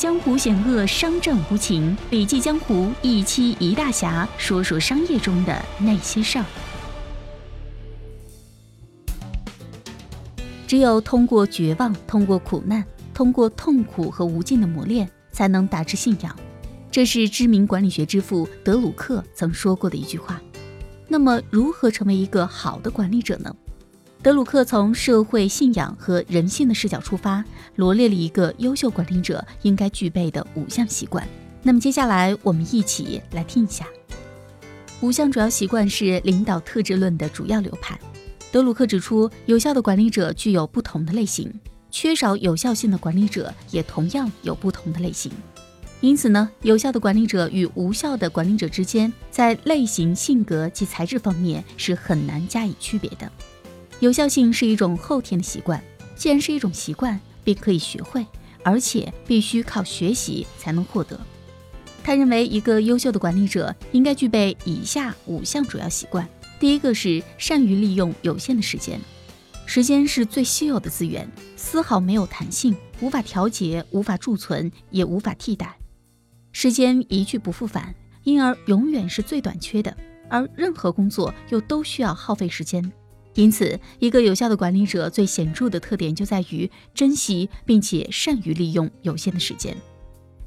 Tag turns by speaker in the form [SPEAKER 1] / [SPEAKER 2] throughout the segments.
[SPEAKER 1] 江湖险恶，商战无情，笔记江湖一期一大侠，说说商业中的那些事儿。只有通过绝望，通过苦难，通过痛苦和无尽的磨练，才能达至信仰。这是知名管理学之父德鲁克曾说过的一句话。那么，如何成为一个好的管理者呢？德鲁克从社会信仰和人性的视角出发，罗列了一个优秀管理者应该具备的五项习惯。那么，接下来我们一起来听一下。五项主要习惯是领导特质论的主要流派。德鲁克指出，有效的管理者具有不同的类型，缺少有效性的管理者也同样有不同的类型。因此呢，有效的管理者与无效的管理者之间，在类型、性格及材质方面是很难加以区别的。有效性是一种后天的习惯，既然是一种习惯，便可以学会，而且必须靠学习才能获得。他认为，一个优秀的管理者应该具备以下五项主要习惯：第一个是善于利用有限的时间，时间是最稀有的资源，丝毫没有弹性，无法调节，无法贮存，也无法替代。时间一去不复返，因而永远是最短缺的。而任何工作又都需要耗费时间，因此，一个有效的管理者最显著的特点就在于珍惜并且善于利用有限的时间。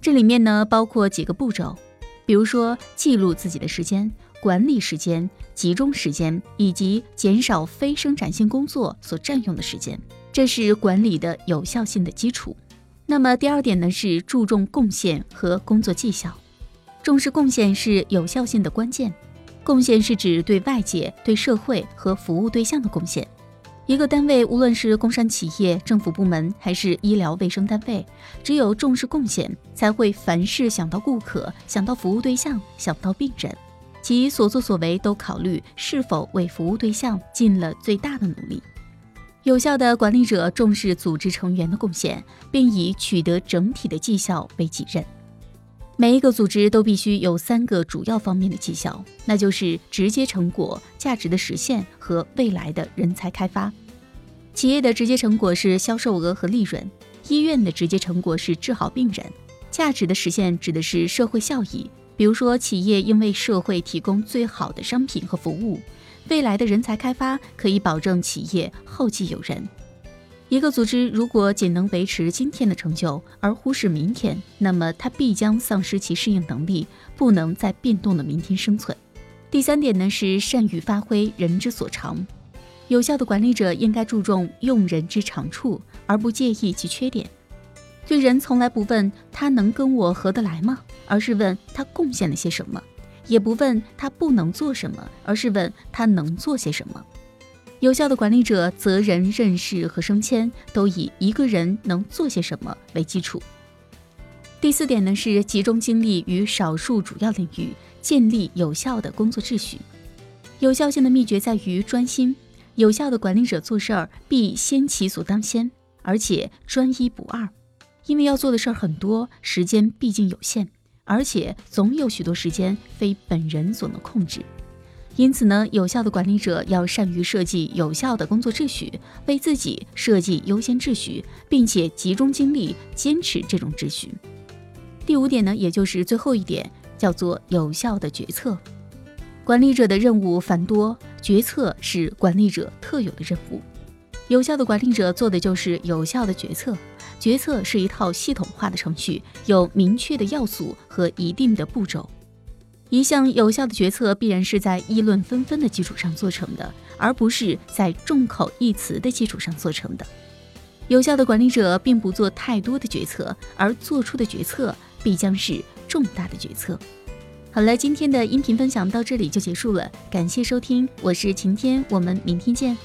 [SPEAKER 1] 这里面呢，包括几个步骤，比如说记录自己的时间、管理时间、集中时间以及减少非生产性工作所占用的时间，这是管理的有效性的基础。那么第二点呢，是注重贡献和工作绩效。重视贡献是有效性的关键。贡献是指对外界、对社会和服务对象的贡献。一个单位，无论是工商企业、政府部门还是医疗卫生单位，只有重视贡献，才会凡事想到顾客、想到服务对象、想到病人，其所作所为都考虑是否为服务对象尽了最大的努力。有效的管理者重视组织成员的贡献，并以取得整体的绩效为己任。每一个组织都必须有三个主要方面的绩效，那就是直接成果、价值的实现和未来的人才开发。企业的直接成果是销售额和利润，医院的直接成果是治好病人。价值的实现指的是社会效益，比如说企业应为社会提供最好的商品和服务。未来的人才开发可以保证企业后继有人。一个组织如果仅能维持今天的成就而忽视明天，那么它必将丧失其适应能力，不能在变动的明天生存。第三点呢是善于发挥人之所长。有效的管理者应该注重用人之长处，而不介意其缺点。对人从来不问他能跟我合得来吗，而是问他贡献了些什么。也不问他不能做什么，而是问他能做些什么。有效的管理者责人、任事和升迁都以一个人能做些什么为基础。第四点呢是集中精力于少数主要领域，建立有效的工作秩序。有效性的秘诀在于专心。有效的管理者做事儿必先其所当先，而且专一不二，因为要做的事儿很多，时间毕竟有限。而且总有许多时间非本人所能控制，因此呢，有效的管理者要善于设计有效的工作秩序，为自己设计优先秩序，并且集中精力坚持这种秩序。第五点呢，也就是最后一点，叫做有效的决策。管理者的任务繁多，决策是管理者特有的任务。有效的管理者做的就是有效的决策。决策是一套系统化的程序，有明确的要素和一定的步骤。一项有效的决策必然是在议论纷纷的基础上做成的，而不是在众口一词的基础上做成的。有效的管理者并不做太多的决策，而做出的决策必将是重大的决策。好了，今天的音频分享到这里就结束了，感谢收听，我是晴天，我们明天见。